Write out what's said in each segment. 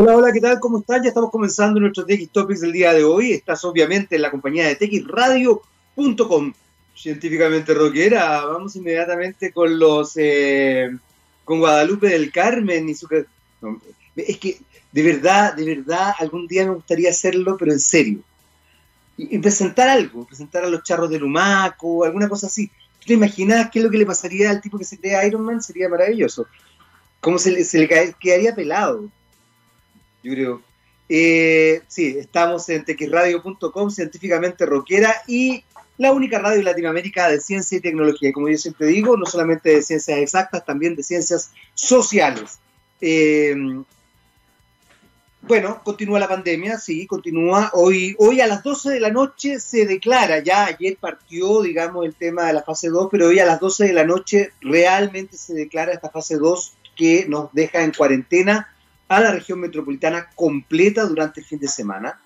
Hola, hola, ¿qué tal? ¿Cómo están? Ya estamos comenzando nuestro TX Topics del día de hoy. Estás obviamente en la compañía de TXRadio.com, científicamente rockera. Vamos inmediatamente con los eh, con Guadalupe del Carmen y su es que de verdad, de verdad, algún día me gustaría hacerlo, pero en serio. Y, presentar algo, presentar a los charros de Lumaco, alguna cosa así. ¿Tú te imaginas qué es lo que le pasaría al tipo que se crea Iron Man? Sería maravilloso. ¿Cómo se le, se le quedaría pelado? Yo creo. Eh, sí, estamos en texradio.com, científicamente rockera, y la única radio en Latinoamérica de ciencia y tecnología. Como yo siempre digo, no solamente de ciencias exactas, también de ciencias sociales. Eh, bueno, continúa la pandemia, sí, continúa. Hoy, hoy a las 12 de la noche se declara, ya ayer partió, digamos, el tema de la fase 2, pero hoy a las 12 de la noche realmente se declara esta fase 2 que nos deja en cuarentena a la región metropolitana completa durante el fin de semana.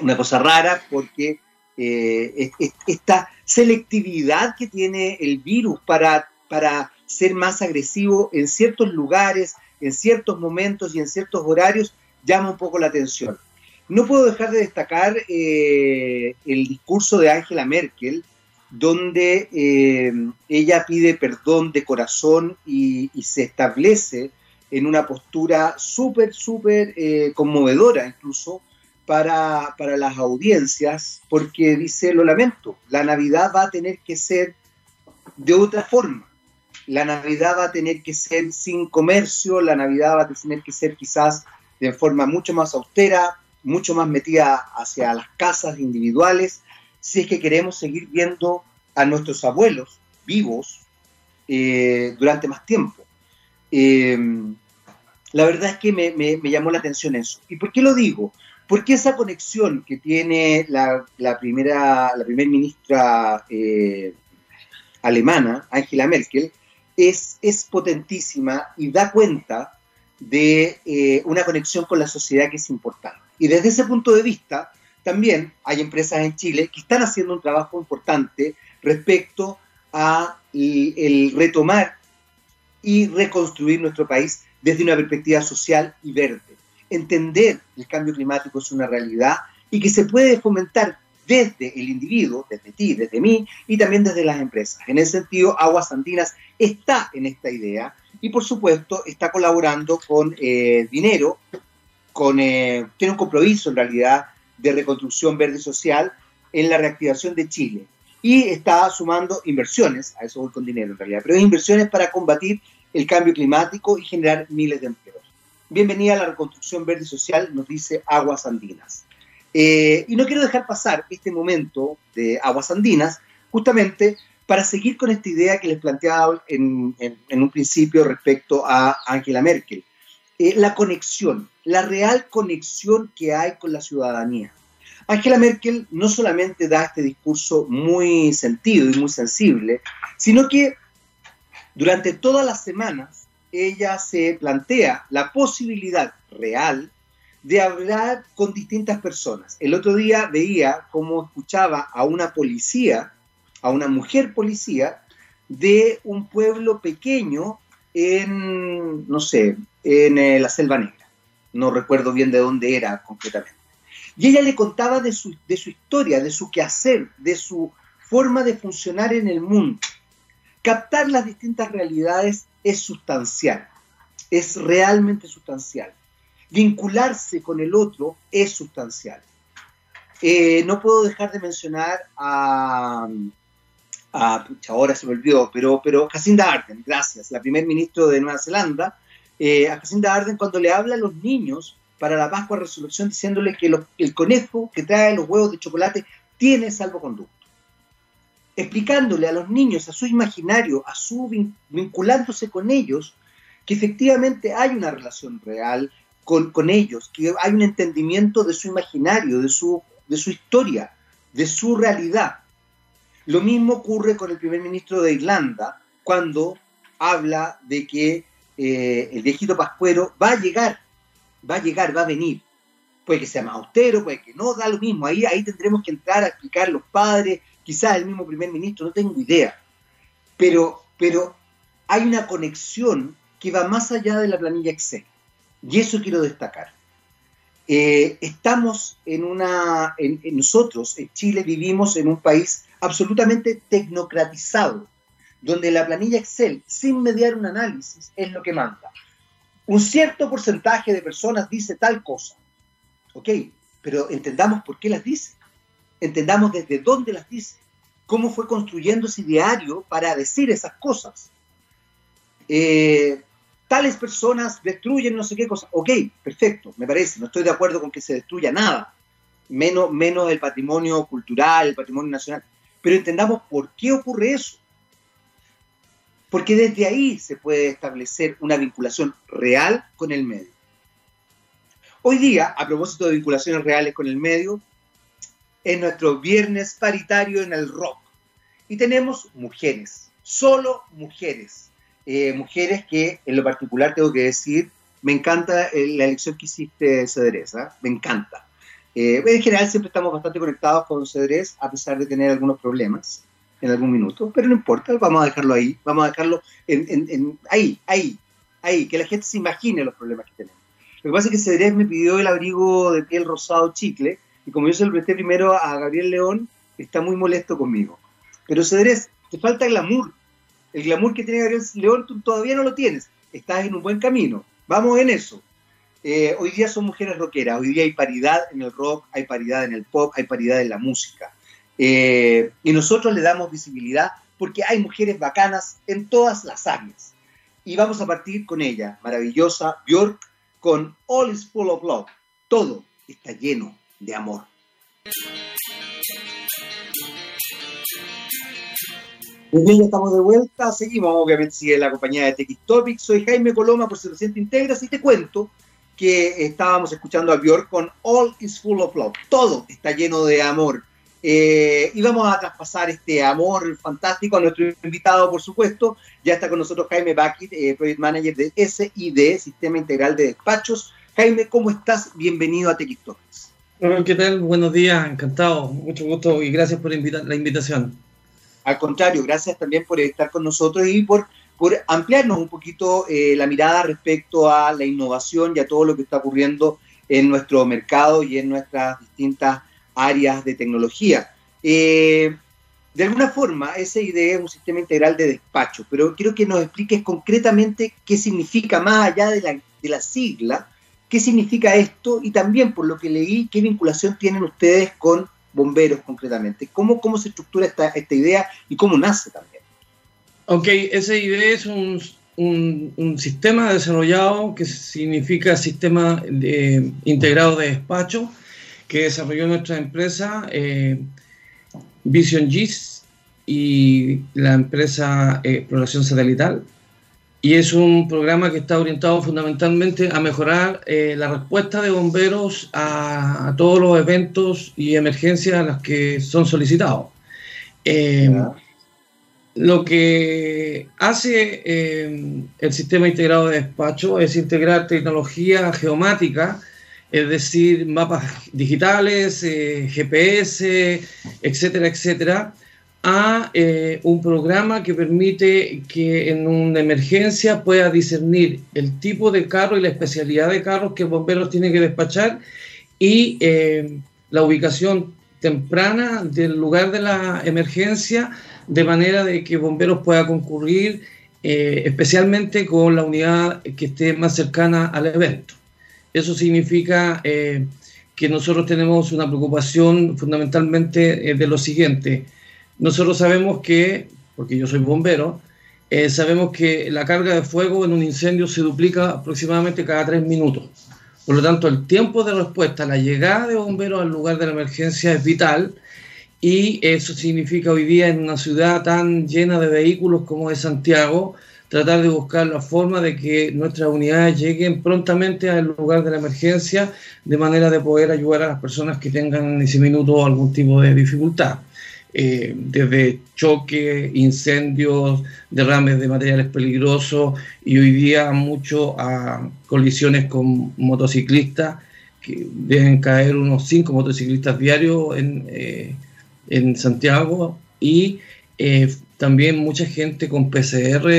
Una cosa rara porque eh, esta selectividad que tiene el virus para, para ser más agresivo en ciertos lugares, en ciertos momentos y en ciertos horarios llama un poco la atención. No puedo dejar de destacar eh, el discurso de Angela Merkel, donde eh, ella pide perdón de corazón y, y se establece en una postura súper, súper eh, conmovedora incluso para, para las audiencias, porque dice, lo lamento, la Navidad va a tener que ser de otra forma. La Navidad va a tener que ser sin comercio, la Navidad va a tener que ser quizás de forma mucho más austera, mucho más metida hacia las casas individuales, si es que queremos seguir viendo a nuestros abuelos vivos eh, durante más tiempo. Eh, la verdad es que me, llamó la atención eso. ¿Y por qué lo digo? Porque esa conexión que tiene la, primera, la primer ministra eh, alemana, Angela Merkel, es, potentísima y da cuenta de eh, una conexión con la sociedad que es importante. Y desde ese punto de vista, también hay empresas en Chile que están haciendo un trabajo importante respecto a el retomar y reconstruir nuestro país desde una perspectiva social y verde. Entender que el cambio climático es una realidad y que se puede fomentar desde el individuo, desde ti, desde mí y también desde las empresas. En ese sentido, Aguas Andinas está en esta idea y por supuesto está colaborando con eh, dinero, con, eh, tiene un compromiso en realidad de reconstrucción verde y social en la reactivación de Chile y está sumando inversiones, a eso voy con dinero en realidad, pero inversiones para combatir el cambio climático y generar miles de empleos. Bienvenida a la reconstrucción verde y social, nos dice Aguas Andinas. Eh, y no quiero dejar pasar este momento de Aguas Andinas, justamente para seguir con esta idea que les planteaba en, un principio respecto a Angela Merkel. Eh, la conexión, la real conexión que hay con la ciudadanía. Angela Merkel no solamente da este discurso muy sentido y muy sensible, sino que durante todas las semanas, ella se plantea la posibilidad real de hablar con distintas personas. El otro día veía cómo escuchaba a una policía, a una mujer policía, de un pueblo pequeño en, no sé, en eh, la Selva Negra. No recuerdo bien de dónde era concretamente. Y ella le contaba de su, de su historia, de su quehacer, de su forma de funcionar en el mundo. Captar las distintas realidades es sustancial, es realmente sustancial. Vincularse con el otro es sustancial. Eh, no puedo dejar de mencionar a, ahora se me olvidó, pero, pero Jacinda Arden, gracias, la primer ministro de Nueva Zelanda, eh, a Jacinda Arden cuando le habla a los niños para la Pascua Resolución diciéndole que el conejo que trae los huevos de chocolate tiene salvoconducto explicándole a los niños, a su imaginario, a su vinculándose con ellos, que efectivamente hay una relación real con, con, ellos, que hay un entendimiento de su imaginario, de su, de su historia, de su realidad. Lo mismo ocurre con el primer ministro de Irlanda cuando habla de que eh, el viejito pascuero va a llegar, va a llegar, va a venir. Puede que sea más austero, puede que no, da lo mismo. Ahí, ahí tendremos que entrar a explicar los padres, quizás el mismo primer ministro, no tengo idea, pero, pero hay una conexión que va más allá de la planilla Excel. Y eso quiero destacar. Eh, estamos en una, en, nosotros en Chile vivimos en un país absolutamente tecnocratizado, donde la planilla Excel, sin mediar un análisis, es lo que manda. Un cierto porcentaje de personas dice tal cosa, ¿ok? Pero entendamos por qué las dice, entendamos desde dónde las dice, cómo fue construyendo ese diario para decir esas cosas. Eh, tales personas destruyen no sé qué cosa. Ok, perfecto, me parece, no estoy de acuerdo con que se destruya nada, menos, menos el patrimonio cultural, el patrimonio nacional. Pero entendamos por qué ocurre eso. Porque desde ahí se puede establecer una vinculación real con el medio. Hoy día, a propósito de vinculaciones reales con el medio, es nuestro viernes paritario en el rock. Y tenemos mujeres, solo mujeres eh, mujeres que en lo particular tengo que decir, me encanta eh, la elección que hiciste, Cedrés, ¿ah? me encanta. Eh, en general siempre estamos bastante conectados con Cedrés, a pesar de tener algunos problemas en algún minuto, pero no importa, vamos a dejarlo ahí, vamos a dejarlo en, ahí, ahí, ahí, que la gente se imagine los problemas que tenemos. Lo que pasa es que Cedrés me pidió el abrigo de piel rosado chicle, y como yo se lo presté primero a Gabriel León, está muy molesto conmigo. Pero Cedrés, te falta glamour, el glamour que tiene Gabriel León tú todavía no lo tienes. Estás en un buen camino. Vamos en eso. Eh, hoy día son mujeres rockeras. Hoy día hay paridad en el rock, hay paridad en el pop, hay paridad en la música. Eh, y nosotros le damos visibilidad porque hay mujeres bacanas en todas las áreas. Y vamos a partir con ella, maravillosa Björk, con All is Full of Love. Todo está lleno de amor. Muy bien, ya estamos de vuelta. Seguimos, obviamente, sigue la compañía de TX Topics. Soy Jaime Coloma, por si recién te integras, y te cuento que estábamos escuchando a Björk con All is Full of Love. Todo está lleno de amor. Eh, y vamos a traspasar este amor fantástico a nuestro invitado, por supuesto. Ya está con nosotros Jaime Bakit, eh, Project Manager de SID, Sistema Integral de Despachos. Jaime, ¿cómo estás? Bienvenido a TX Topics. ¿Qué tal? Buenos días, encantado. Mucho gusto y gracias por la invitación. Al contrario, gracias también por estar con nosotros y por, por ampliarnos un poquito eh, la mirada respecto a la innovación y a todo lo que está ocurriendo en nuestro mercado y en nuestras distintas áreas de tecnología. Eh, de alguna forma, idea es un sistema integral de despacho, pero quiero que nos expliques concretamente qué significa, más allá de la, de la sigla, qué significa esto y también, por lo que leí, qué vinculación tienen ustedes con bomberos concretamente. ¿Cómo, cómo se estructura esta, esta idea y cómo nace también? Ok, idea es un, un, sistema desarrollado que significa sistema de, integrado de despacho que desarrolló nuestra empresa eh, Vision GIS y la empresa eh, Exploración Satelital y es un programa que está orientado fundamentalmente a mejorar eh, la respuesta de bomberos a, todos los eventos y emergencias a las que son solicitados. Eh, lo que hace eh, el sistema integrado de despacho es integrar tecnología geomática, es decir, mapas digitales, GPS, etcétera, etcétera, a eh, un programa que permite que en una emergencia pueda discernir el tipo de carro y la especialidad de carros que bomberos tienen que despachar y eh, la ubicación temprana del lugar de la emergencia de manera de que bomberos pueda concurrir eh, especialmente con la unidad que esté más cercana al evento. Eso significa que nosotros tenemos una preocupación fundamentalmente de lo siguiente, nosotros sabemos que, porque yo soy bombero, eh, sabemos que la carga de fuego en un incendio se duplica aproximadamente cada tres minutos. Por lo tanto, el tiempo de respuesta, la llegada de bomberos al lugar de la emergencia es vital y eso significa hoy día en una ciudad tan llena de vehículos como es Santiago, tratar de buscar la forma de que nuestras unidades lleguen prontamente al lugar de la emergencia de manera de poder ayudar a las personas que tengan en ese minuto algún tipo de dificultad. Eh, desde choques, incendios, derrames de materiales peligrosos y hoy día mucho a colisiones con motociclistas, que deben caer unos cinco motociclistas diarios en, eh, en Santiago y eh, también mucha gente con PCR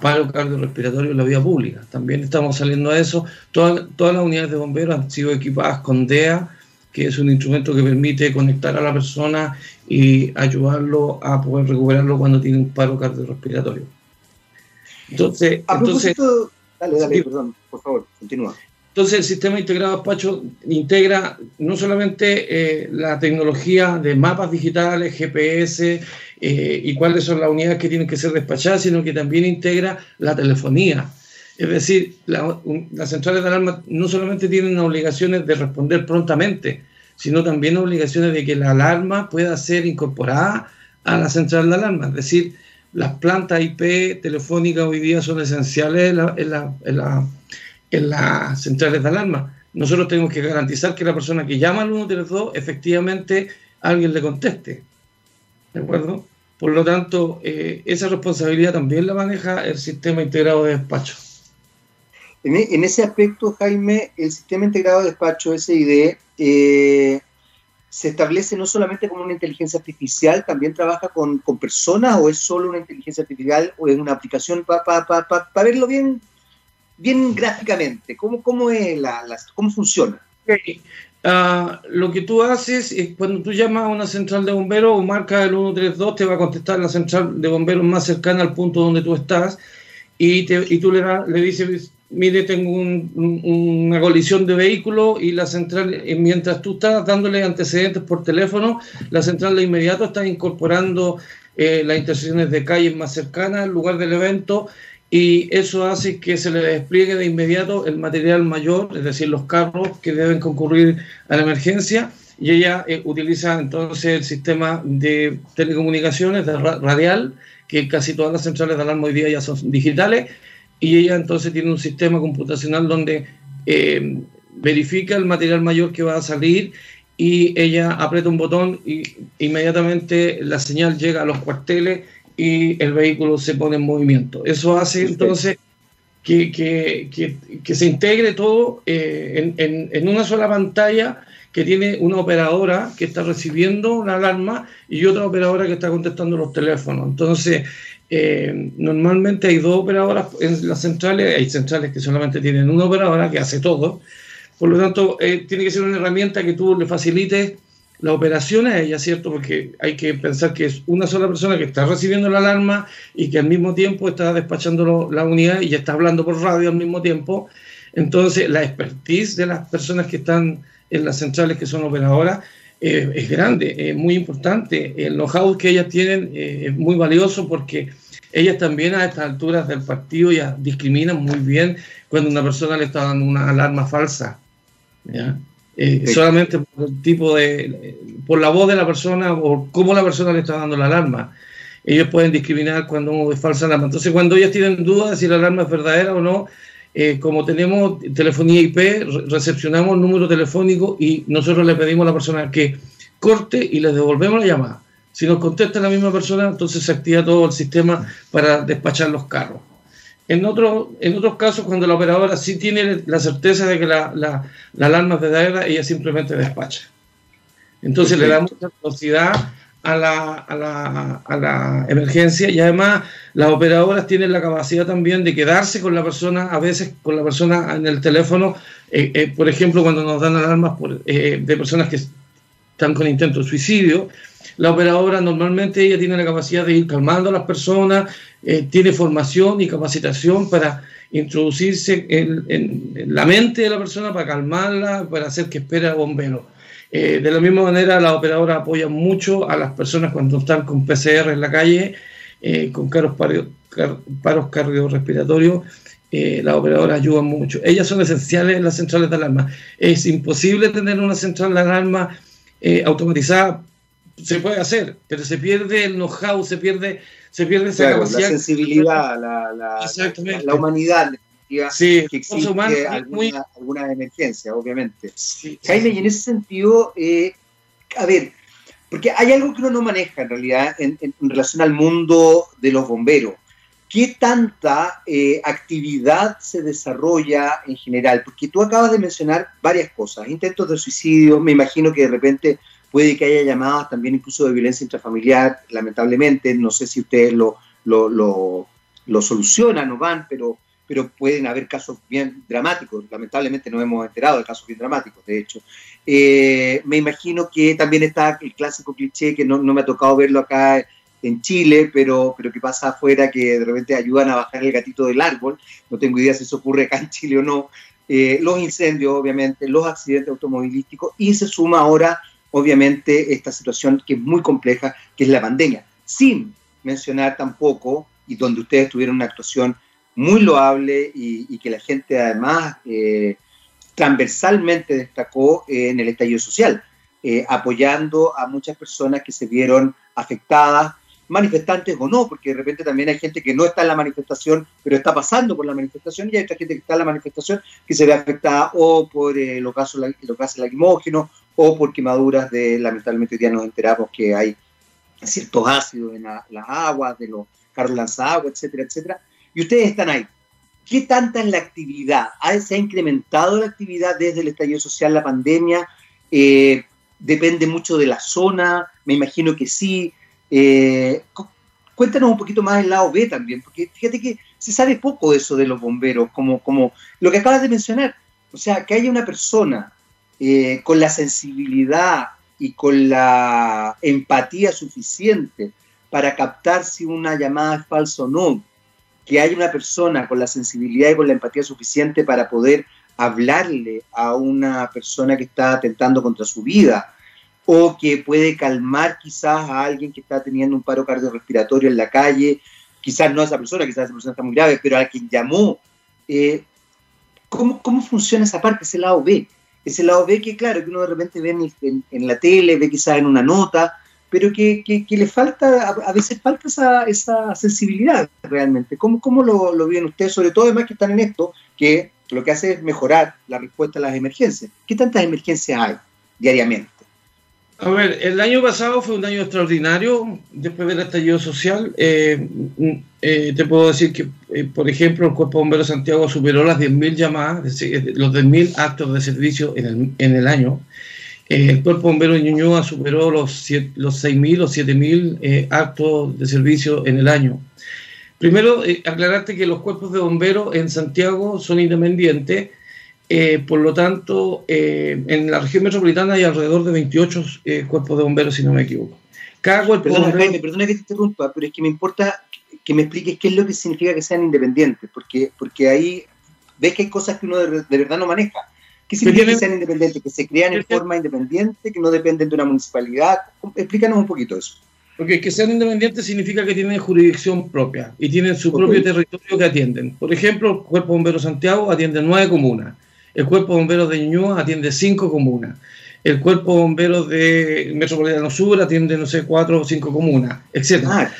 paro cardiorrespiratorio en la vía pública. También estamos saliendo a eso. Todas, todas las unidades de bomberos han sido equipadas con DEA, que es un instrumento que permite conectar a la persona y ayudarlo a poder recuperarlo cuando tiene un paro cardiorrespiratorio. Entonces, entonces dale, dale, perdón, por favor, continúa. Entonces el sistema integrado de despacho integra no solamente eh, la tecnología de mapas digitales, GPS eh, y cuáles son las unidades que tienen que ser despachadas, sino que también integra la telefonía. Es decir, las centrales de alarma no solamente tienen obligaciones de responder prontamente, sino también obligaciones de que la alarma pueda ser incorporada a la central de alarma. Es decir, las plantas IP telefónicas hoy día son esenciales en la en las centrales de alarma. Nosotros tenemos que garantizar que la persona que llama al 132 efectivamente alguien le conteste. ¿De acuerdo? Por lo tanto, eh, esa responsabilidad también la maneja el sistema integrado de despacho. En, ese aspecto, Jaime, el sistema integrado de despacho, SID, eh, se establece no solamente como una inteligencia artificial, también trabaja con, personas o es solo una inteligencia artificial o es una aplicación para verlo bien bien gráficamente, ¿cómo, cómo, es la, cómo funciona? Ah, lo que tú haces es cuando tú llamas a una central de bomberos o marca el 132, te va a contestar la central de bomberos más cercana al punto donde tú estás y, te, y tú le, le dices, mire, tengo una colisión de vehículo y la central, eh, mientras tú estás dándole antecedentes por teléfono, la central de inmediato está incorporando eh, las intersecciones de calles más cercanas al lugar del evento y eso hace que se le despliegue de inmediato el material mayor, es decir, los carros que deben concurrir a la emergencia, y ella eh, utiliza entonces el sistema de telecomunicaciones de radial, que casi todas las centrales de alarma hoy día ya son digitales, y ella entonces tiene un sistema computacional donde eh, verifica el material mayor que va a salir y ella aprieta un botón y inmediatamente la señal llega a los cuarteles y el vehículo se pone en movimiento. Eso hace entonces que, que, que, se integre todo eh, en, en, una sola pantalla que tiene una operadora que está recibiendo la alarma y otra operadora que está contestando los teléfonos. Entonces, eh, normalmente hay dos operadoras en las centrales, hay centrales que solamente tienen una operadora que hace todo. Por lo tanto, eh, tiene que ser una herramienta que tú le facilites la operación a ella, ¿cierto? Porque hay que pensar que es una sola persona que está recibiendo la alarma y que al mismo tiempo está despachando la unidad y está hablando por radio al mismo tiempo. Entonces, la expertise de las personas que están en las centrales que son operadoras eh, es grande, es muy importante. El know-how que ellas tienen eh, es muy valioso porque ellas también a estas alturas del partido ya discriminan muy bien cuando una persona le está dando una alarma falsa. ¿ya? Eh, solamente por el tipo de, por la voz de la persona o cómo la persona le está dando la alarma. Ellos pueden discriminar cuando es falsa alarma. Entonces, cuando ellos tienen dudas de si la alarma es verdadera o no, eh, como tenemos telefonía IP, recepcionamos el número telefónico y nosotros le pedimos a la persona que corte y le devolvemos la llamada. Si nos contesta la misma persona, entonces se activa todo el sistema para despachar los carros. En, otro, en otros casos, cuando la operadora sí tiene la certeza de que la, la, la alarma es verdadera, ella simplemente despacha. Entonces le damos mucha velocidad a la, a, la, a la, emergencia y además las operadoras tienen la capacidad también de quedarse con la persona, a veces con la persona en el teléfono, eh, eh, por ejemplo, cuando nos dan alarmas por, eh, de personas que están con intento de suicidio, la operadora normalmente ella tiene la capacidad de ir calmando a las personas, eh, tiene formación y capacitación para introducirse en, la mente de la persona, para calmarla, para hacer que espere al bombero. Eh, de la misma manera, la operadora apoya mucho a las personas cuando están con PCR en la calle, eh, con caros paros cardiorrespiratorios. las operadoras ayudan mucho. Ellas son esenciales en las centrales de alarma. Es imposible tener una central de alarma automatizada se puede hacer, pero se pierde el know-how, se pierde, se pierde esa capacidad. La sensibilidad, la, la, la, humanidad sí, que existe alguna, alguna, emergencia, obviamente. Jaime, y en ese sentido, eh, a ver, porque hay algo que uno no maneja en realidad en, relación al mundo de los bomberos. ¿Qué tanta eh, actividad se desarrolla en general? Porque tú acabas de mencionar varias cosas, intentos de suicidio, me imagino que de repente puede que haya llamadas también incluso de violencia intrafamiliar, lamentablemente, no sé si ustedes lo, lo, lo solucionan o van, pero, pero pueden haber casos bien dramáticos. Lamentablemente no hemos enterado de casos bien dramáticos, de hecho. Eh, me imagino que también está el clásico cliché que no, no, me ha tocado verlo acá en Chile, pero, pero que pasa afuera, que de repente ayudan a bajar el gatito del árbol. No tengo idea si eso ocurre acá en Chile o no. Eh, los incendios, obviamente, los accidentes automovilísticos y se suma ahora, obviamente, esta situación que es muy compleja, que es la pandemia. Sin mencionar tampoco, y donde ustedes tuvieron una actuación muy loable y, que la gente además eh, transversalmente destacó en el estallido social, eh, apoyando a muchas personas que se vieron afectadas, manifestantes o no, porque de repente también hay gente que no está en la manifestación, pero está pasando por la manifestación, y hay otra gente que está en la manifestación que se ve afectada o por eh, los, gases, los gases lacrimógenos o por quemaduras de, lamentablemente hoy día nos enteramos que hay ciertos ácidos en las aguas, de los carros lanzaagua, etcétera, etcétera, y ustedes están ahí. ¿Qué tanta es la actividad? ¿Se ha incrementado la actividad desde el estallido social, la pandemia? Eh, ¿Depende mucho de la zona? Me imagino que sí. Eh, cuéntanos un poquito más el lado B también, porque fíjate que se sabe poco eso de los bomberos, como, como lo que acabas de mencionar. O sea, que haya una persona eh, con la sensibilidad y con la empatía suficiente para captar si una llamada es falsa o no, que haya una persona con la sensibilidad y con la empatía suficiente para poder hablarle a una persona que está atentando contra su vida o que puede calmar quizás a alguien que está teniendo un paro cardiorrespiratorio en la calle, quizás no a esa persona, quizás esa persona está muy grave, pero a quien llamó. Eh, ¿cómo, ¿Cómo funciona esa parte, ese lado B? Ese lado B que, claro, que uno de repente ve en, en la tele, ve quizás en una nota, pero que, que, le falta, a, veces falta esa, esa sensibilidad realmente. ¿Cómo, cómo lo, lo ven ustedes, sobre todo además que están en esto, que lo que hace es mejorar la respuesta a las emergencias? ¿Qué tantas emergencias hay diariamente? A ver, el año pasado fue un año extraordinario después del estallido social. Eh, eh, te puedo decir que, eh, por ejemplo, el Cuerpo Bombero Santiago superó las 10.000 llamadas, los 10.000 actos de servicio en el, en el año. Eh, el Cuerpo Bombero de Ñuñoa superó los, los 6.000 o 7.000 eh, actos de servicio en el año. Primero, eh, aclararte que los cuerpos de bomberos en Santiago son independientes, por lo tanto, en la región metropolitana hay alrededor de 28 cuerpos de bomberos, si no me equivoco. Cada cuerpo perdona, Jaime, perdona que te interrumpa, pero es que me importa que me expliques qué es lo que significa que sean independientes, porque, porque ahí ves que hay cosas que uno de verdad no maneja. ¿Qué significa que sean independientes? ¿Que se crean en forma independiente? ¿Que no dependen de una municipalidad? Explícanos un poquito eso. Porque que sean independientes significa que tienen jurisdicción propia y tienen su propio territorio que atienden. Por ejemplo, el Cuerpo Bombero Santiago atiende nueve comunas. El Cuerpo Bombero de Ñuñoa atiende cinco comunas. El Cuerpo Bombero de Metropolitano Sur atiende, no sé, cuatro o cinco comunas, etc. Ah,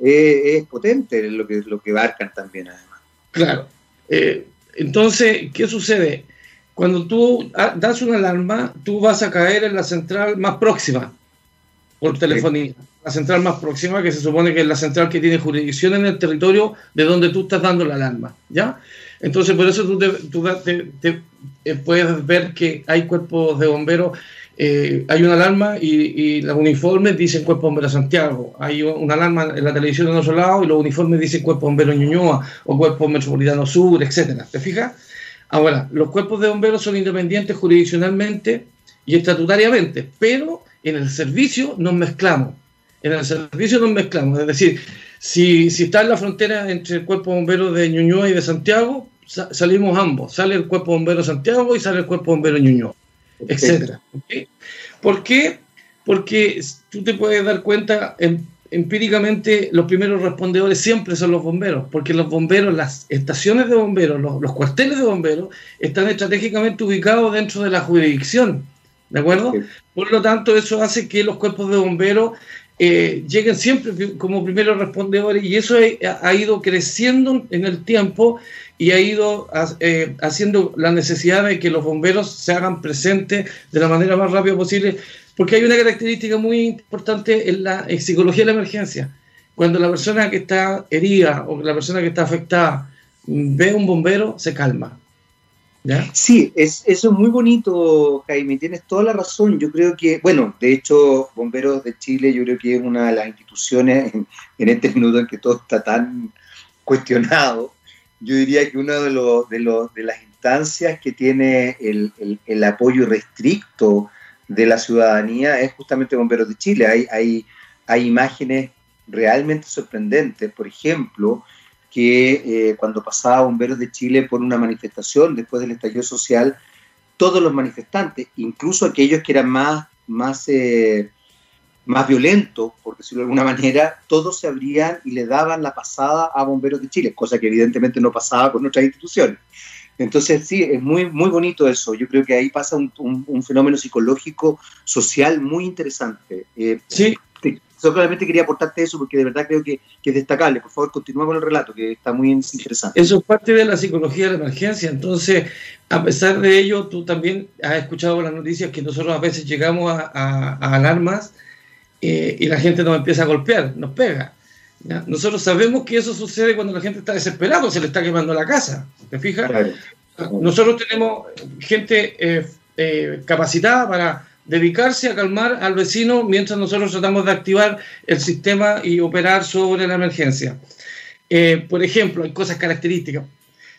es potente lo que, lo que abarcan también, además. Claro. Eh, entonces, ¿qué sucede? Cuando tú das una alarma, tú vas a caer en la central más próxima por telefonía. La central más próxima, que se supone que es la central que tiene jurisdicción en el territorio de donde tú estás dando la alarma. ¿Ya? Entonces, por eso tú, te, eh, puedes ver que hay cuerpos de bomberos, eh, hay una alarma y, los uniformes dicen Cuerpo Bombero Santiago. Hay una alarma en la televisión de otro lado y los uniformes dicen Cuerpo Bombero Ñuñoa o Cuerpo Metropolitano Sur, etcétera. ¿Te fijas? Ahora, los cuerpos de bomberos son independientes jurisdiccionalmente y estatutariamente, pero en el servicio nos mezclamos. En el servicio nos mezclamos. Es decir, si, si está en la frontera entre el cuerpo de bomberos de Ñuñoa y de Santiago, salimos ambos. Sale el cuerpo de bomberos de Santiago y sale el cuerpo de bomberos de Ñuñoa, etc. ¿Por qué? Porque tú te puedes dar cuenta en empíricamente los primeros respondedores siempre son los bomberos, porque los bomberos, las estaciones de bomberos, los, cuarteles de bomberos están estratégicamente ubicados dentro de la jurisdicción, ¿de acuerdo? Por lo tanto, eso hace que los cuerpos de bomberos eh, lleguen siempre como primeros respondedores y eso ha, ido creciendo en el tiempo y ha ido eh, haciendo la necesidad de que los bomberos se hagan presentes de la manera más rápida posible porque hay una característica muy importante en la psicología de la emergencia. Cuando la persona que está herida o la persona que está afectada ve a un bombero, se calma. Sí, es, eso es muy bonito, Jaime, tienes toda la razón. Yo creo que, bueno, de hecho, Bomberos de Chile yo creo que es una de las instituciones en, este minuto en que todo está tan cuestionado. Yo diría que una de, de, de las instancias que tiene el, el, apoyo restricto de la ciudadanía es justamente Bomberos de Chile. Hay, hay, hay imágenes realmente sorprendentes, por ejemplo, que eh, cuando pasaba Bomberos de Chile por una manifestación después del estallido social, todos los manifestantes, incluso aquellos que eran más, más eh, más violento, por decirlo de alguna manera, todos se abrían y le daban la pasada a Bomberos de Chile, cosa que evidentemente no pasaba con otras instituciones. Entonces, sí, es muy, muy bonito eso. Yo creo que ahí pasa un, fenómeno psicológico, social muy interesante. Eh, sí. solamente quería aportarte eso porque de verdad creo que, es destacable. Por favor, continúa con el relato, que está muy interesante. Eso es parte de la psicología de la emergencia. Entonces, a pesar de ello, tú también has escuchado las noticias que nosotros a veces llegamos a alarmas eh, y la gente nos empieza a golpear, nos pega. Nosotros sabemos que eso sucede cuando la gente está desesperada, se le está quemando la casa. ¿Te fijas? Nosotros tenemos gente eh, eh, capacitada para dedicarse a calmar al vecino mientras nosotros tratamos de activar el sistema y operar sobre la emergencia. por ejemplo, hay cosas características.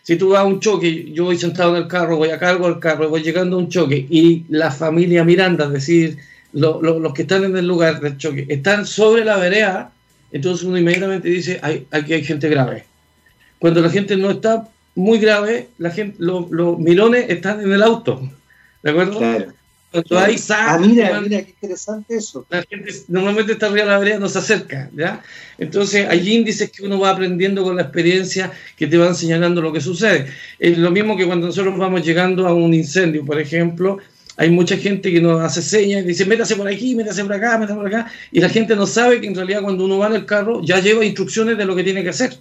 Si tú vas a un choque, yo voy sentado en el carro, voy a cargo del carro, voy llegando a un choque y la familia Miranda, es decir, los que están en el lugar del choque están sobre la vereda, entonces uno inmediatamente dice, hay, aquí hay gente grave. Cuando la gente no está muy grave, la gente, los, mirones están en el auto. ¿De acuerdo? Cuando hay ah, mira, mira, qué interesante eso. La gente normalmente está arriba de la vereda, no se acerca, ¿ya? Entonces hay índices que uno va aprendiendo con la experiencia que te van señalando lo que sucede. Es lo mismo que cuando nosotros vamos llegando a un incendio, por ejemplo, hay mucha gente que nos hace señas y dice, métase por aquí, métase por acá, métase por acá, y la gente no sabe que en realidad cuando uno va en el carro ya lleva instrucciones de lo que tiene que hacer.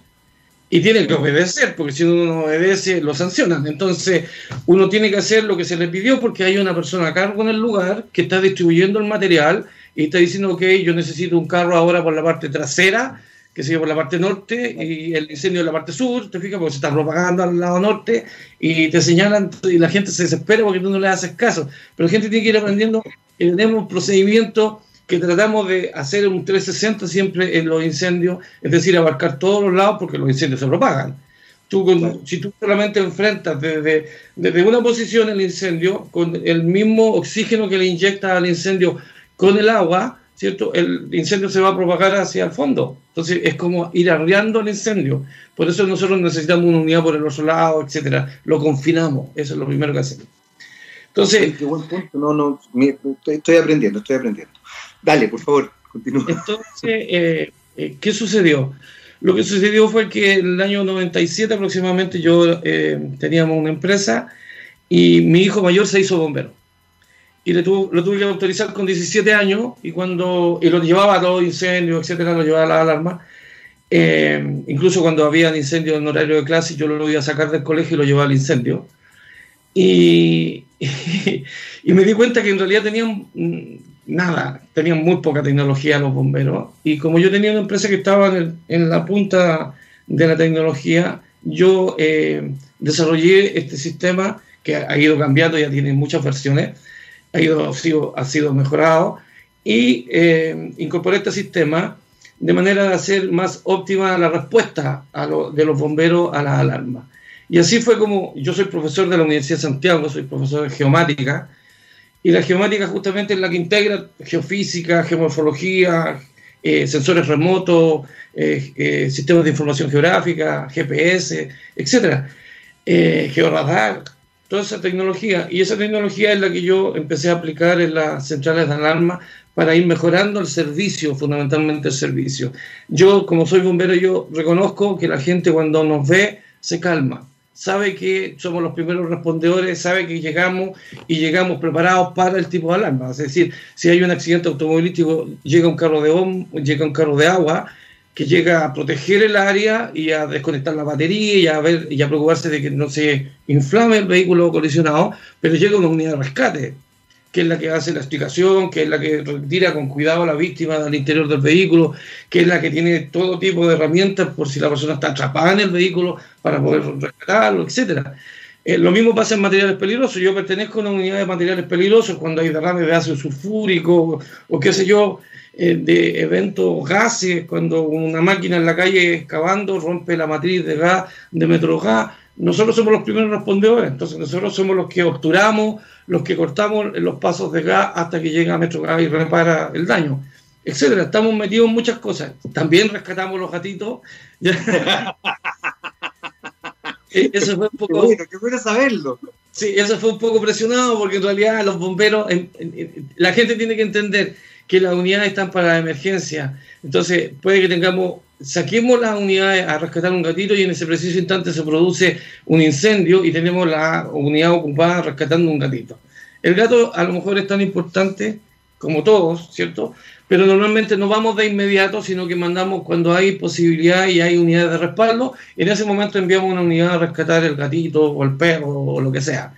Y tiene que obedecer, porque si uno no obedece, lo sancionan. Entonces, uno tiene que hacer lo que se le pidió porque hay una persona a cargo en el lugar que está distribuyendo el material y está diciendo, ok, yo necesito un carro ahora por la parte trasera que se por la parte norte y el incendio en la parte sur, te fijas, porque se está propagando al lado norte y te señalan y la gente se desespera porque tú no le haces caso. Pero la gente tiene que ir aprendiendo que tenemos un procedimiento que tratamos de hacer un 360 siempre en los incendios, es decir, abarcar todos los lados porque los incendios se propagan. Tú, si tú solamente enfrentas desde, desde una posición el incendio, con el mismo oxígeno que le inyectas al incendio con el agua, ¿cierto? El incendio se va a propagar hacia el fondo. Entonces es como ir arriando el incendio. Por eso nosotros necesitamos una unidad por el otro lado, etcétera. Lo confinamos. Eso es lo primero que hacemos. Entonces. Qué buen punto. No, no, estoy, aprendiendo, estoy aprendiendo. Dale, por favor, continúa. Entonces, eh, eh, ¿qué sucedió? Lo que sucedió fue que en el año 97 aproximadamente yo eh, teníamos una empresa y mi hijo mayor se hizo bombero y le lo tuve que autorizar con 17 años y cuando y lo llevaba a los incendios, etcétera, lo llevaba a la alarma. Eh, incluso cuando había incendios en horario de clase, yo lo iba a sacar del colegio y lo llevaba al incendio. Y, y, me di cuenta que en realidad tenían mm, nada, tenían muy poca tecnología los bomberos. Y como yo tenía una empresa que estaba en, en la punta de la tecnología, yo eh, desarrollé este sistema que ha ido cambiando, ya tiene muchas versiones, ha, ido, sido, ha sido mejorado y eh, este sistema de manera de hacer más óptima la respuesta de los bomberos a las alarmas. Y así fue como yo soy profesor de la Universidad de Santiago, soy profesor de geomática, y la geomática justamente es la que integra geofísica, geomorfología, eh, sensores remotos, eh, sistemas de información geográfica, GPS, etc. georadar, toda esa tecnología. Y esa tecnología es la que yo empecé a aplicar en las centrales de alarma para ir mejorando el servicio, fundamentalmente el servicio. Yo, como soy bombero, yo reconozco que la gente cuando nos ve se calma, sabe que somos los primeros respondedores, sabe que llegamos y llegamos preparados para el tipo de alarma. Es decir, si hay un accidente automovilístico, llega un carro de, llega un carro de agua, que llega a proteger el área y a desconectar la batería y a, ver, y a preocuparse de que no se inflame el vehículo colisionado, pero llega una unidad de rescate, que es la que hace la explicación, que es la que retira con cuidado a la víctima del interior del vehículo, que es la que tiene todo tipo de herramientas por si la persona está atrapada en el vehículo para poder rescatarlo, etcétera. Eh, lo mismo pasa en materiales peligrosos. Yo pertenezco a una unidad de materiales peligrosos cuando hay derrames de ácido sulfúrico o qué sé yo, eh, de eventos gases, cuando una máquina en la calle excavando rompe la matriz de gas, de metrogas. Nosotros somos los primeros respondedores, entonces nosotros somos los que obturamos, los que cortamos los pasos de gas hasta que llega a Metrogas y repara el daño, etcétera. Estamos metidos en muchas cosas. También rescatamos los gatitos. eso fue un poco. Qué bueno, saberlo. Sí, eso fue un poco presionado porque en realidad los bomberos, la gente tiene que entender que las unidades están para la emergencia. Entonces, puede que tengamos, saquemos las unidades a rescatar un gatito y en ese preciso instante se produce un incendio y tenemos la unidad ocupada rescatando un gatito. El gato a lo mejor es tan importante como todos, ¿cierto? pero normalmente no vamos de inmediato, sino que mandamos cuando hay posibilidad y hay unidades de respaldo, en ese momento enviamos una unidad a rescatar el gatito o el perro o lo que sea.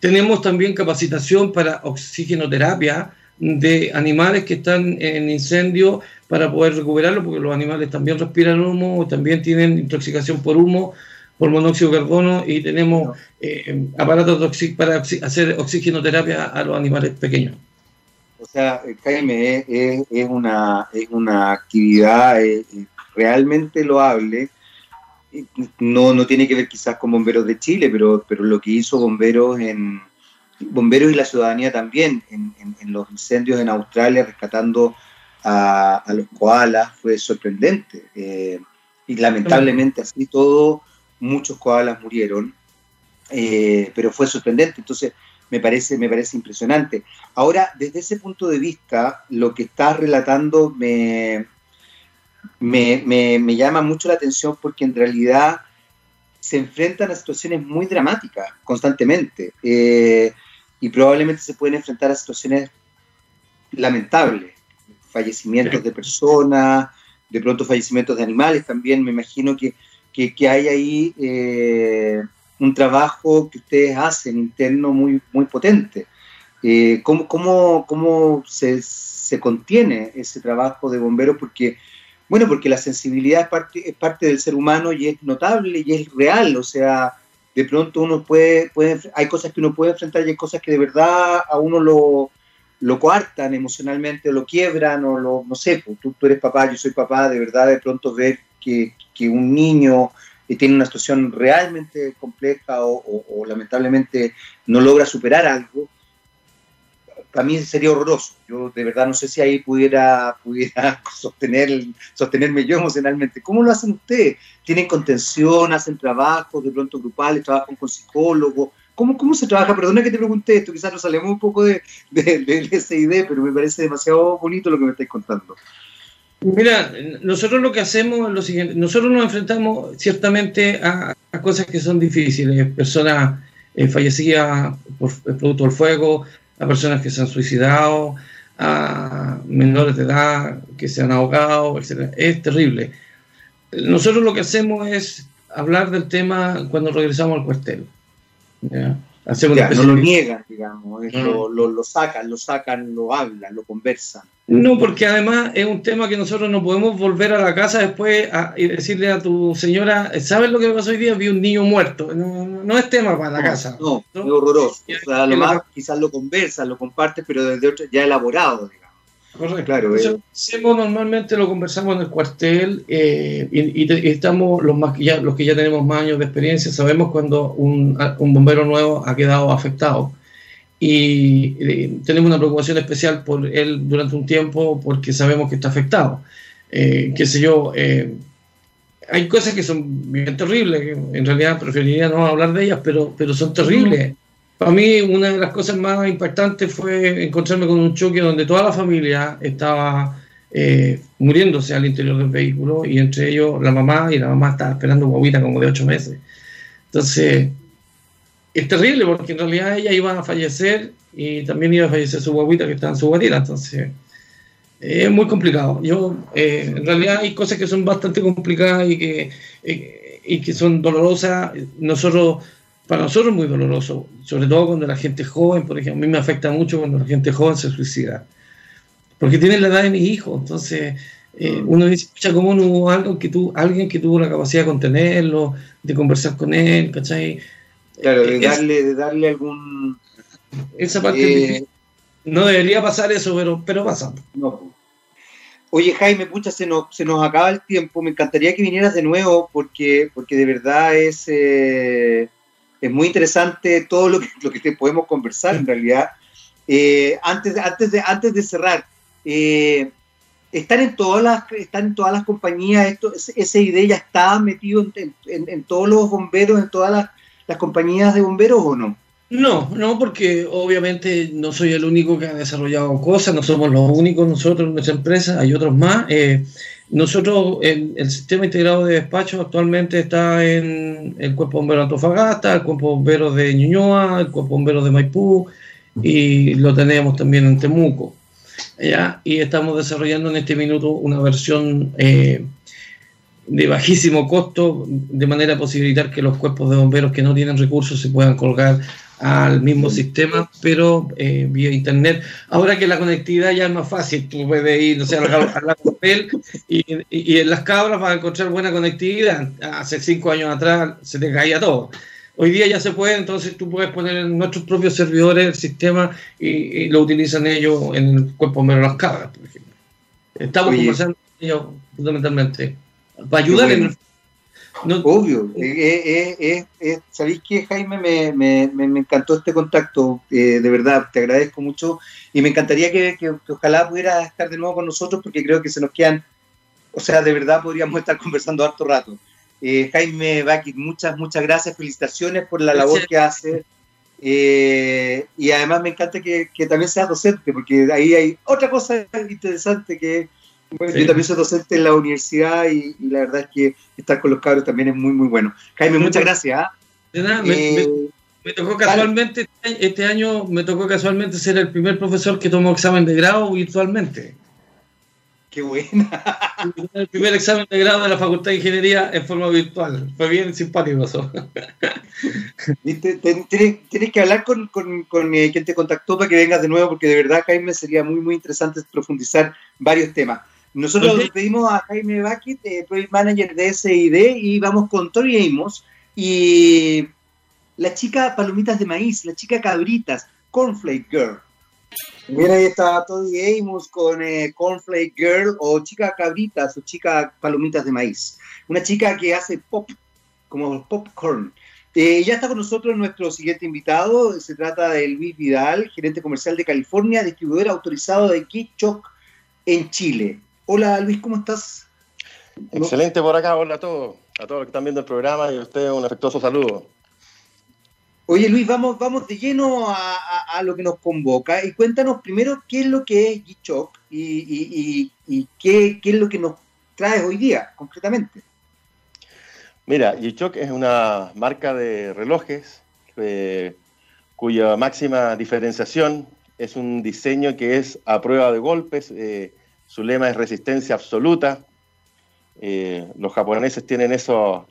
Tenemos también capacitación para oxigenoterapia de animales que están en incendio para poder recuperarlo, porque los animales también respiran humo, también tienen intoxicación por humo, por monóxido de carbono y tenemos eh, aparatos para hacer oxigenoterapia a los animales pequeños. O sea, Jaime, es, una, es una actividad eh, realmente loable. No, no tiene que ver quizás con Bomberos de Chile, pero, pero lo que hizo Bomberos en Bomberos y la ciudadanía también en, los incendios en Australia rescatando a, los koalas fue sorprendente. Eh, y lamentablemente así todo, muchos koalas murieron, eh, pero fue sorprendente. Entonces, me parece, me parece impresionante. Ahora, desde ese punto de vista, lo que estás relatando me, me, llama mucho la atención porque en realidad se enfrentan a situaciones muy dramáticas constantemente eh, y probablemente se pueden enfrentar a situaciones lamentables, fallecimientos de personas, de pronto fallecimientos de animales también, me imagino que, hay ahí eh, un trabajo que ustedes hacen interno muy, muy potente. Eh, ¿Cómo, cómo, cómo se, se, contiene ese trabajo de bomberos? Porque, bueno, porque la sensibilidad es parte, es parte del ser humano y es notable y es real. O sea, de pronto uno puede, puede, hay cosas que uno puede enfrentar y hay cosas que de verdad a uno lo, lo coartan emocionalmente o lo quiebran o lo, no sé, pues, tú, tú eres papá, yo soy papá, de verdad de pronto ver que, que un niño y tiene una situación realmente compleja o, lamentablemente no logra superar algo, para mí sería horroroso. Yo de verdad no sé si ahí pudiera, pudiera sostener, sostenerme yo emocionalmente. ¿Cómo lo hacen ustedes? ¿Tienen contención? ¿Hacen trabajos de pronto grupales? ¿Trabajan con psicólogos? ¿Cómo, ¿Cómo se trabaja? Perdona que te pregunte esto, quizás nos salimos un poco de, de, esa pero me parece demasiado bonito lo que me estáis contando. Mira, nosotros lo que hacemos es lo siguiente, nosotros nos enfrentamos ciertamente a, cosas que son difíciles, personas eh, fallecidas por el producto del fuego, a personas que se han suicidado, a menores de edad que se han ahogado, etc. Es terrible. Nosotros lo que hacemos es hablar del tema cuando regresamos al cuartel. ¿ya? no lo niegan, digamos, lo, lo, sacan, lo sacan, lo hablan, lo conversan. No, porque además es un tema que nosotros no podemos volver a la casa después y decirle a tu señora, ¿sabes lo que me pasó hoy día? Vi un niño muerto. No, es tema para la casa. No, es horroroso. O sea, lo más quizás lo conversan, lo compartes, pero desde otro ya elaborado, digamos. Correcto. Claro, eh. normalmente lo conversamos en el cuartel eh, y, estamos los, más, ya, los que ya tenemos más años de experiencia, sabemos cuando un, un bombero nuevo ha quedado afectado y eh, tenemos una preocupación especial por él durante un tiempo porque sabemos que está afectado. Eh, qué sé yo, hay cosas que son bien terribles, en realidad preferiría no hablar de ellas, pero, pero son terribles. Para mí, una de las cosas más impactantes fue encontrarme con un choque donde toda la familia estaba eh, muriéndose al interior del vehículo y entre ellos la mamá y la mamá estaba esperando una guaguita como de ocho meses. Entonces, es terrible porque en realidad ella iba a fallecer y también iba a fallecer su guaguita que estaba en su guatera. Entonces, es muy complicado. Yo, eh, en realidad hay cosas que son bastante complicadas y que, eh, y que son dolorosas. Nosotros para nosotros es muy doloroso, sobre todo cuando la gente joven, por ejemplo, a mí me afecta mucho cuando la gente joven se suicida, porque tiene la edad de mis hijos, entonces eh, mm. uno dice, escucha, ¿cómo no hubo algo que tú, alguien que tuvo la capacidad de contenerlo, de conversar con él, ¿cachai? Claro, de darle, de darle algún... Esa parte eh, No debería pasar eso, pero, pero pasa. No. Oye, Jaime, pucha, se nos, se nos acaba el tiempo. Me encantaría que vinieras de nuevo porque, porque de verdad es, eh, es muy interesante todo lo que, lo que te podemos conversar en realidad. Eh, antes, antes, de, antes de cerrar, eh, están en todas las están en todas las compañías esto esa idea ya está metido en, todos los bomberos en todas las, las, compañías de bomberos o no no no porque obviamente no soy el único que ha desarrollado cosas no somos los únicos nosotros en nuestra empresa hay otros más eh, nosotros el, sistema integrado de despacho actualmente está en el cuerpo bombero de Antofagasta el cuerpo bombero de Ñuñoa el cuerpo bombero de Maipú y lo tenemos también en Temuco ¿ya? y estamos desarrollando en este minuto una versión eh, de bajísimo costo, de manera a posibilitar que los cuerpos de bomberos que no tienen recursos se puedan colgar al mismo sistema, pero eh, vía internet. Ahora que la conectividad ya es más fácil, tú puedes ir, no sé, a la papel y, y, en las cabras vas a encontrar buena conectividad. Hace cinco años atrás se te caía todo. Hoy día ya se puede, entonces tú puedes poner en nuestros propios servidores el sistema y, lo utilizan ellos en el cuerpo de las cabras, por ejemplo. Estamos conversando con ellos fundamentalmente para ayudar en el Obvio. Eh, eh, eh, ¿Sabéis qué, Jaime? Me, me, me, encantó este contacto, de verdad, te agradezco mucho y me encantaría que, que, ojalá pudiera estar de nuevo con nosotros porque creo que se nos quedan, o sea, de verdad podríamos estar conversando harto rato. Jaime Bakit, muchas, muchas gracias, felicitaciones por la labor que hace. Eh, y además me encanta que, también seas docente, porque ahí hay otra cosa interesante que yo también soy docente en la universidad y, la verdad es que estar con los cabros también es muy, muy bueno. Jaime, muchas gracias. ¿ah? Eh, me, tocó casualmente, este año me tocó casualmente ser el primer profesor que tomó examen de grado virtualmente. Qué buena. El primer examen de grado de la Facultad de Ingeniería en forma virtual. Fue bien simpático eso. Tienes que hablar con, eh, quien te contactó para que vengas de nuevo, porque de verdad, Jaime, sería muy, muy interesante profundizar varios temas. Nosotros le pedimos a Jaime Bakit, eh, Project Manager de SID, y vamos con Tori Amos y la chica Palomitas de Maíz, la chica Cabritas, Cornflake Girl. Mira, ahí está Toddy Amos con eh, Cornflake Girl o Chica Cabritas o Chica Palomitas de Maíz. Una chica que hace pop, como popcorn. Eh, ya está con nosotros nuestro siguiente invitado. Se trata de Luis Vidal, gerente comercial de California, distribuidor autorizado de Kitchok en Chile. Hola Luis, ¿cómo estás? Excelente por acá, hola a todos, a todos los que están viendo el programa y a ustedes un afectuoso saludo. Oye Luis, vamos, vamos de lleno a, lo que nos convoca y cuéntanos primero qué es lo que es G-Shock y, qué, es lo que nos traes hoy día concretamente. Mira, G-Shock es una marca de relojes eh, cuya máxima diferenciación es un diseño que es a prueba de golpes, eh, su lema es resistencia absoluta. Eh, los japoneses tienen eso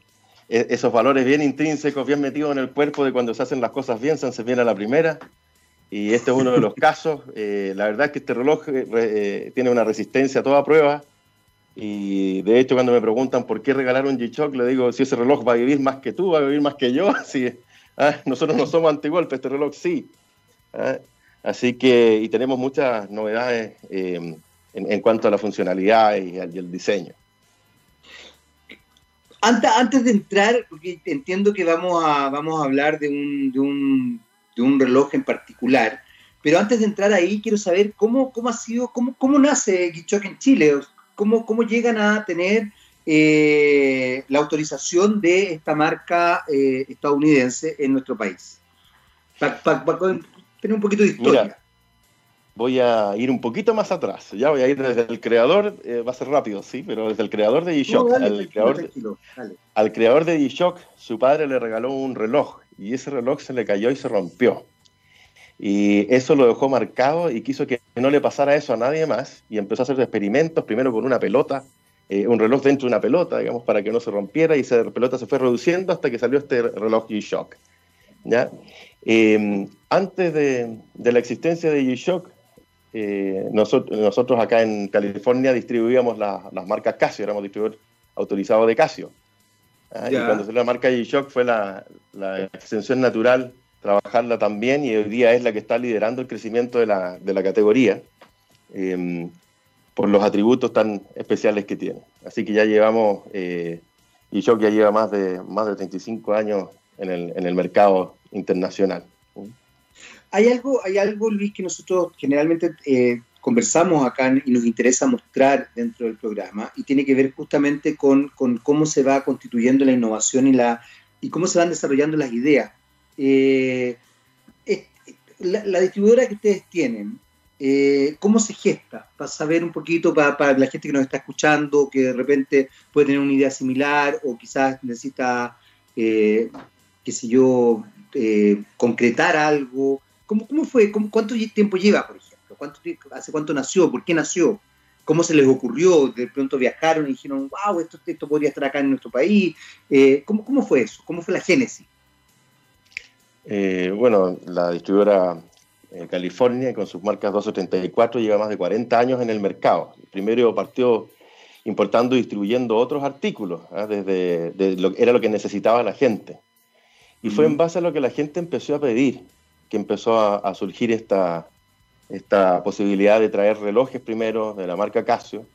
e, esos valores bien intrínsecos, bien metidos en el cuerpo de cuando se hacen las cosas bien, se hacen bien a la primera. Y este es uno de los casos. Eh, la verdad es que este reloj eh, eh, tiene una resistencia a toda prueba. Y de hecho, cuando me preguntan por qué regalar un G-Shock, le digo, si ese reloj va a vivir más que tú, va a vivir más que yo. Así, ah, nosotros no somos antigolpes, este reloj sí. Ah, así que, y tenemos muchas novedades en, en, cuanto a la funcionalidad y, y el diseño. Antes, de entrar, porque entiendo que vamos a, vamos a hablar de un, de, un, de un reloj en particular, pero antes de entrar ahí quiero saber cómo, cómo ha sido, cómo, cómo nace Guichoc en Chile, cómo, cómo llegan a tener eh, la autorización de esta marca eh, estadounidense en nuestro país. Para tener un poquito de historia voy a ir un poquito más atrás. Ya voy a ir desde el creador, eh, va a ser rápido, sí, pero desde el creador de G-Shock. al, creador, al creador de G-Shock, su padre le regaló un reloj y ese reloj se le cayó y se rompió. Y eso lo dejó marcado y quiso que no le pasara eso a nadie más y empezó a hacer experimentos, primero con una pelota, eh, un reloj dentro de una pelota, digamos, para que no se rompiera y esa pelota se fue reduciendo hasta que salió este reloj G-Shock. ¿ya? Eh, antes de, de, la existencia de G-Shock, eh, nosotros, nosotros acá en California distribuíamos las marcas Casio, éramos distribuidores autorizados de Casio. ¿ah? Y cuando salió la marca G-Shock fue la, extensión natural trabajarla también y hoy día es la que está liderando el crecimiento de la, de la categoría em, por los atributos tan especiales que tiene. Así que ya llevamos, eh, G-Shock ya lleva más de, más de 35 años en el, en el mercado internacional. Hay algo, hay algo, Luis, que nosotros generalmente eh, conversamos acá y nos interesa mostrar dentro del programa y tiene que ver justamente con, cómo se va constituyendo la innovación y, la, y cómo se van desarrollando las ideas. Eh, la, distribuidora que ustedes tienen, eh, ¿cómo se gesta? Para saber un poquito, para, la gente que nos está escuchando, que de repente puede tener una idea similar o quizás necesita, qué sé yo, concretar algo. ¿Cómo, cómo fue? ¿Cuánto tiempo lleva, por ejemplo? ¿Hace cuánto nació? ¿Por qué nació? ¿Cómo se les ocurrió? De pronto viajaron y dijeron, wow, esto, esto podría estar acá en nuestro país. Eh, ¿cómo, ¿Cómo fue eso? ¿Cómo fue la génesis? Eh, bueno, la distribuidora eh, California, con sus marcas 274, lleva más de 40 años en el mercado. Primero partió importando y distribuyendo otros artículos, ¿ah? desde lo, era lo que necesitaba la gente. Y fue en base a lo que la gente empezó a pedir que empezó a surgir esta, esta posibilidad de traer relojes primero de la marca Casio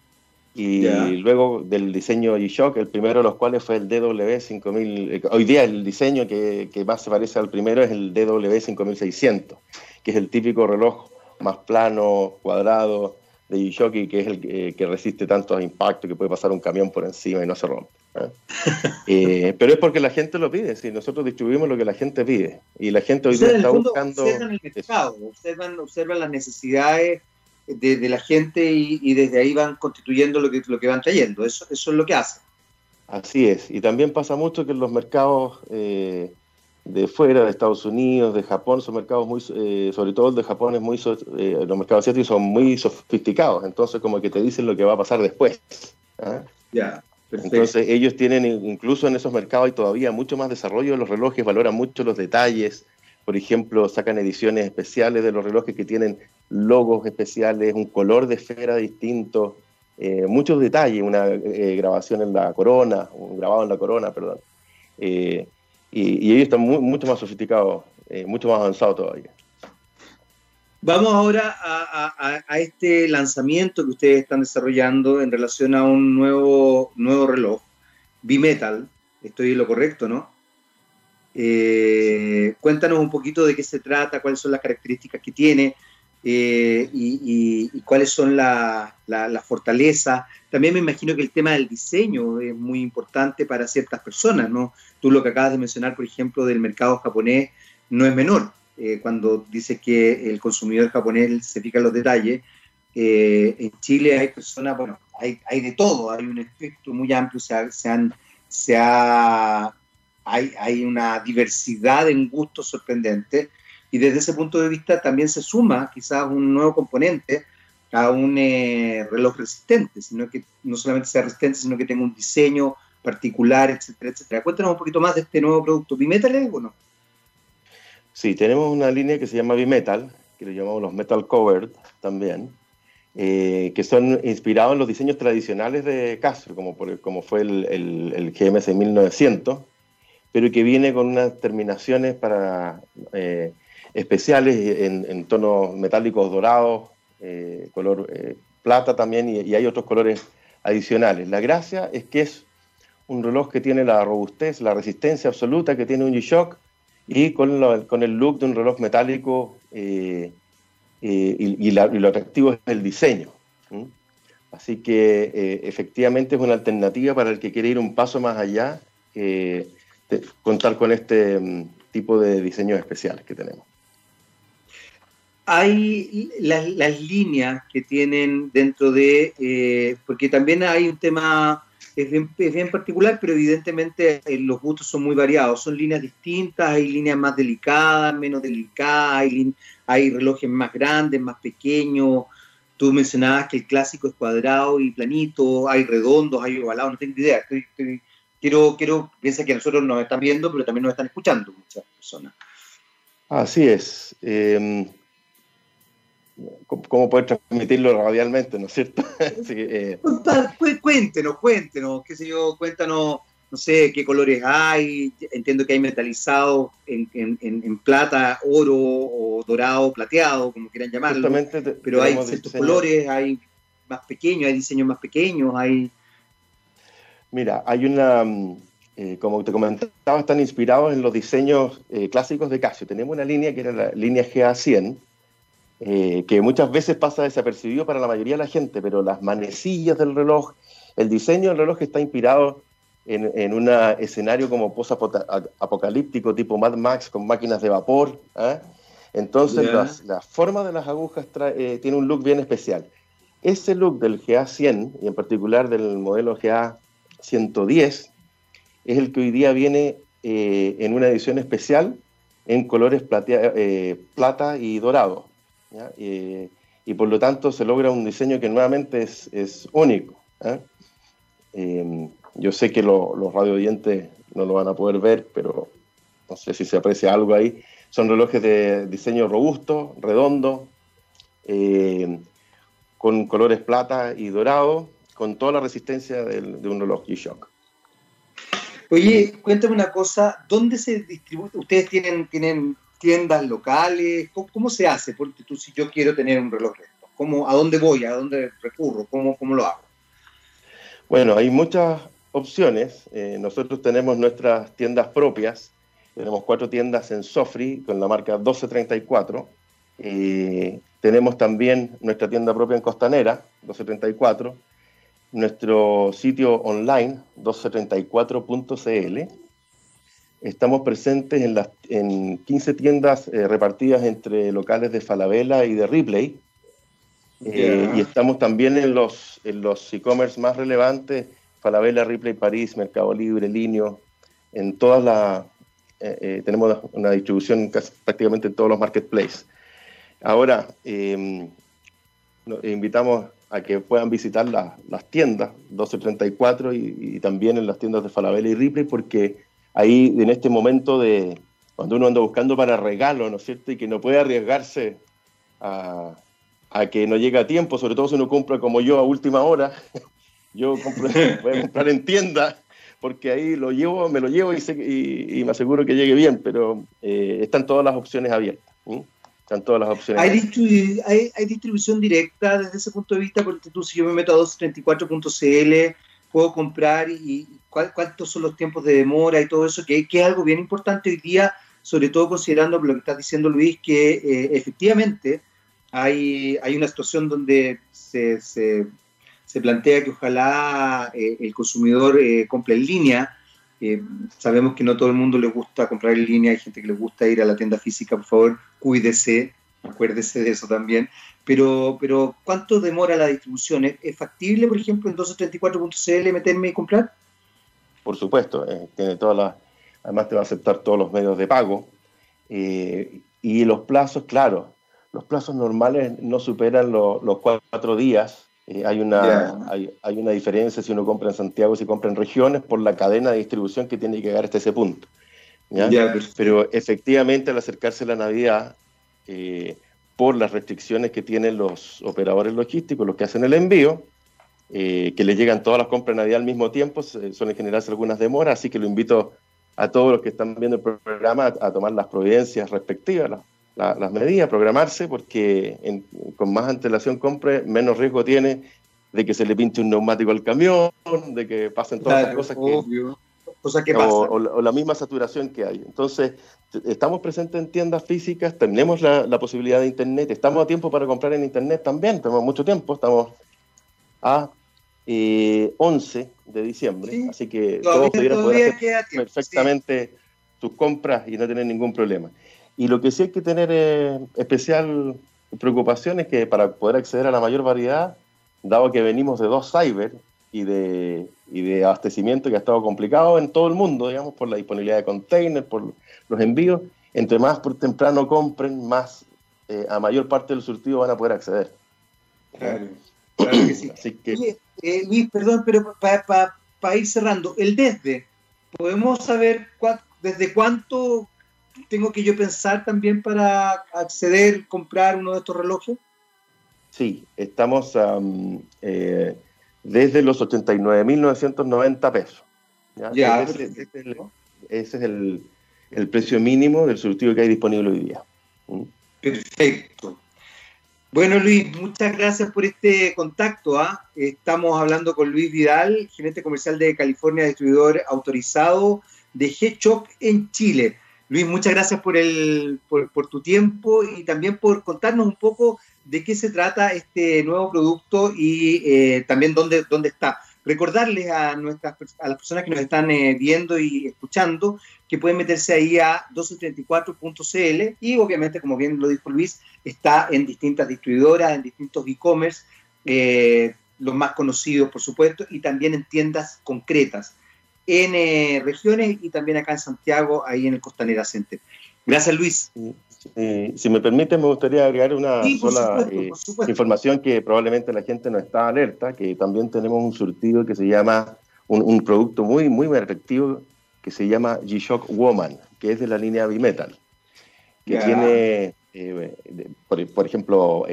y luego del diseño G-Shock, el primero de los cuales fue el DW5000. Eh, hoy día el diseño que, que, más se parece al primero es el DW5600, que es el típico reloj más plano, cuadrado, de G-Shock que es el eh, que resiste tantos impactos que puede pasar un camión por encima y no se rompe. ¿eh? Eh, pero es porque la gente lo pide, si nosotros distribuimos lo que la gente pide y la gente hoy día está buscando... Observan el mercado, observan, las necesidades de, la gente y, desde ahí van constituyendo lo que, lo que van trayendo, eso, eso es lo que hacen. Así es, y también pasa mucho que en los mercados de fuera, de Estados Unidos, de Japón, son mercados muy, eh, sobre todo el de Japón es muy, eh, los mercados asiáticos son muy sofisticados, entonces como que te dicen lo que va a pasar después. ¿ah? Ya. Entonces ellos tienen, incluso en esos mercados hay todavía mucho más desarrollo de los relojes, valoran mucho los detalles, por ejemplo, sacan ediciones especiales de los relojes que tienen logos especiales, un color de esfera distinto, eh, muchos detalles, una grabación en la corona, un grabado en la corona, perdón. Y, ellos están mucho más sofisticados, eh, mucho más avanzados todavía. Vamos ahora a, este lanzamiento que ustedes están desarrollando en relación a un nuevo, nuevo reloj, Bimetal. Estoy en lo correcto, ¿no? Eh, cuéntanos un poquito de qué se trata, cuáles son las características que tiene, eh, y, cuáles son las fortalezas. También me imagino que el tema del diseño es muy importante para ciertas personas, ¿no? Tú lo que acabas de mencionar, por ejemplo, del mercado japonés, no es menor. Eh, cuando dices que el consumidor japonés se fija en los detalles, eh, en Chile hay personas, bueno, hay, hay, de todo, hay un efecto muy amplio, se, se, han, se ha, hay, hay una diversidad en gustos sorprendente y desde ese punto de vista también se suma quizás un nuevo componente a un eh, reloj resistente, sino que no solamente sea resistente, sino que tenga un diseño particular, etcétera, etcétera. Cuéntanos un poquito más de este nuevo producto. ¿Bimetal es o no? Sí, tenemos una línea que se llama Bimetal, que le llamamos los Metal Covered también, eh, que son inspirados en los diseños tradicionales de Casio, como, por, como fue el, el, el GMS 1900, pero que viene con unas terminaciones para eh, especiales en, tonos metálicos dorados, eh, color eh, plata también, y, hay otros colores adicionales. La gracia es que es un reloj que tiene la robustez, la resistencia absoluta que tiene un G-Shock, y con, el look de un reloj metálico, eh, y, lo atractivo es el diseño. Así que efectivamente es una alternativa para el que quiere ir un paso más allá, contar con este mm, tipo de diseños especiales que tenemos hay las, líneas que tienen dentro de, eh, porque también hay un tema, es bien, particular, pero evidentemente eh, los gustos son muy variados, son líneas distintas, hay líneas más delicadas, menos delicadas, hay, relojes más grandes, más pequeños, tú mencionabas que el clásico es cuadrado y planito, hay redondos, hay ovalados, no tengo idea, quiero, quiero, piensa que nosotros nos están viendo, pero también nos están escuchando muchas personas. Así es. Em, cómo puede transmitirlo radialmente, ¿no es cierto? Eh, cuéntenos, cuéntenos, qué sé yo, cuéntanos no sé qué colores hay, entiendo que hay metalizados en, plata, oro o dorado, plateado, como quieran llamarlo, pero hay ciertos colores, hay más pequeños, hay diseños más pequeños, hay... Mira, hay una, mm, eh, como te comentaba, están inspirados en los diseños eh, clásicos de Casio. Tenemos una línea que era la línea GA100, eh, que muchas veces pasa desapercibido para la mayoría de la gente, pero las manecillas del reloj, el diseño del reloj está inspirado en, un escenario como post-apocalíptico tipo Mad Max con máquinas de vapor. ¿ah? Entonces la forma de las agujas eh, tiene un look bien especial. Ese look del GA100 y en particular del modelo GA110 es el que hoy día viene eh, en una edición especial en colores eh, plata y dorado. Y por lo tanto se logra un diseño que nuevamente es, es único. Em, yo sé que los radio oyentes no lo van a poder ver, pero no sé si se aprecia algo ahí. Son relojes de diseño robusto, redondo, eh, con colores plata y dorado, con toda la resistencia de, un reloj G-Shock. Oye, cuéntame una cosa, ¿dónde se distribuye? ¿Ustedes tienen, tienen tiendas locales? ¿Cómo, se hace? Porque tú, si yo quiero tener un reloj de ¿cómo, ¿a dónde voy? ¿A dónde recurro? ¿Cómo, cómo lo hago? Bueno, hay muchas opciones. Eh, nosotros tenemos nuestras tiendas propias. Tenemos cuatro tiendas en Sofri con la marca 1234. Eh, tenemos también nuestra tienda propia en Costanera, 1234. Nuestro sitio online, 1234.cl. Estamos presentes en, las, en 15 tiendas eh, repartidas entre locales de Falabella y de Ripley. y estamos también en los en los e-commerce más relevantes Falabella, Ripley, París, Mercado Libre, Linio, en todas las, eh, eh, tenemos una distribución prácticamente en todos los marketplaces. Ahora, em, invitamos a que puedan visitar las tiendas 1234 y, y, también en las tiendas de Falabella y Ripley, porque ahí en este momento de cuando uno anda buscando para regalo, ¿no es cierto? Y que no puede arriesgarse a, a que no llegue a tiempo, sobre todo si uno compra como yo a última hora, yo voy a comprar en tienda porque ahí lo llevo, me lo llevo y, me aseguro que llegue bien, pero eh, están todas las opciones abiertas. Están todas las opciones ¿Hay, hay, distribución directa desde ese punto de vista? Porque tú, si yo me meto a 234.cl, puedo comprar y, cuántos son los tiempos de demora y todo eso, que, es algo bien importante hoy día, sobre todo considerando lo que está diciendo Luis, que eh, efectivamente hay, hay una situación donde se se plantea que ojalá eh, el consumidor eh, compre en línea. Eh, sabemos que no todo el mundo le gusta comprar en línea, hay gente que le gusta ir a la tienda física, por favor, cuídese, acuérdese de eso también. Pero, pero ¿cuánto demora la distribución? ¿Es, factible, por ejemplo, en 1234.cl meterme y comprar? Por supuesto, tiene todas las, además te va a aceptar todos los medios de pago. y los plazos, claro, los plazos normales no superan los cuatro días eh, hay, una, hay, una diferencia si uno compra en Santiago y si compra en regiones por la cadena de distribución que tiene que llegar hasta ese punto. Pero efectivamente al acercarse la Navidad, eh, por las restricciones que tienen los operadores logísticos, los que hacen el envío, eh, que les llegan todas las compras de Navidad al mismo tiempo, suelen generarse algunas demoras, así que lo invito a todos los que están viendo el programa a, tomar las providencias respectivas, las medidas, programarse, porque con más antelación compre, menos riesgo tiene de que se le pinche un neumático al camión, de que pasen todas las cosas que, o, la misma saturación que hay. Entonces, estamos presentes en tiendas físicas, tenemos la, posibilidad de Internet, estamos a tiempo para comprar en Internet también, tenemos mucho tiempo, estamos a 11 eh, de diciembre, así que todos pudieran poder hacer perfectamente tus compras y no tener ningún problema. Y lo que sí hay que tener eh, especial preocupación es que para poder acceder a la mayor variedad, dado que venimos de dos cyber y de, y de abastecimiento que ha estado complicado en todo el mundo, digamos, por la disponibilidad de containers, por los envíos, entre más por temprano compren, más eh, a mayor parte del surtido van a poder acceder. Claro, claro que sí. Eh, Luis, perdón, pero para ir cerrando, el desde, ¿podemos saber desde cuánto tengo que yo pensar también para acceder, comprar uno de estos relojes? Sí, estamos eh, desde los 89.990 pesos. Ya, ese, es, el, precio mínimo del surtido que hay disponible hoy día. ¿Mm? Perfecto. Bueno, Luis, muchas gracias por este contacto. ¿ah? Estamos hablando con Luis Vidal, gerente comercial de California, distribuidor autorizado de G-Shop en Chile. Luis, muchas gracias por, el, por, tu tiempo y también por contarnos un poco de qué se trata este nuevo producto y eh, también dónde, dónde está. Recordarles a, nuestras, a las personas que nos están eh, viendo y escuchando que pueden meterse ahí a 1234.cl y obviamente, como bien lo dijo Luis, está en distintas distribuidoras, en distintos e-commerce, eh, los más conocidos, por supuesto, y también en tiendas concretas en eh, regiones y también acá en Santiago, ahí en el Costanera Center. Gracias, Luis. Si me permite, me gustaría agregar una sola eh, información que probablemente la gente no está alerta, que también tenemos un surtido que se llama, un, producto muy, muy atractivo que se llama G-Shock Woman, que es de la línea Bimetal, que tiene, eh, por, ejemplo,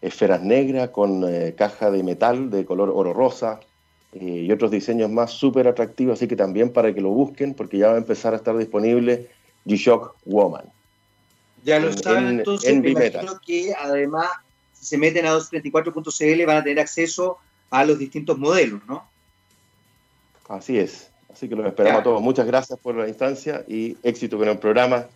esferas negras con caja de metal de color oro rosa, eh, y otros diseños más súper atractivos, así que también para que lo busquen, porque ya va a empezar a estar disponible G-Shock Woman. Ya lo saben, entonces me imagino que además, si se meten a 234.cl van a tener acceso a los distintos modelos, ¿no? Así es, así que los esperamos a todos. Muchas gracias por la instancia y éxito con el programa.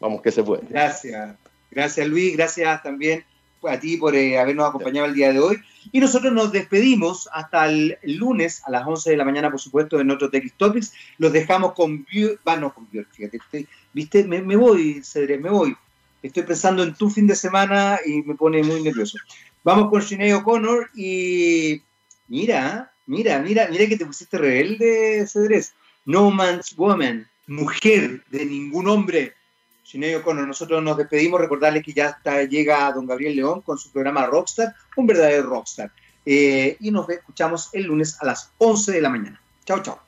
Vamos que se puede. Gracias, gracias Luis, gracias también a ti por eh, habernos acompañado el día de hoy. Y nosotros nos despedimos hasta el lunes a las 11 de la mañana, por supuesto, en otro TX Topics. Los dejamos con Björk, va, no con Björk, fíjate, viste, me, voy, Cedrés, me voy. Estoy pensando en tu fin de semana y me pone muy nervioso. Vamos con Sinead O'Connor y mira, mira, mira, mira que te pusiste rebelde, Cedrés. No Man's Woman, mujer de ningún hombre Sinead O'Connor, nosotros nos despedimos, recordarles que ya está, llega don Gabriel León con su programa Rockstar, un verdadero rockstar. Eh, y nos escuchamos el lunes a las 11 de la mañana. Chao, chao.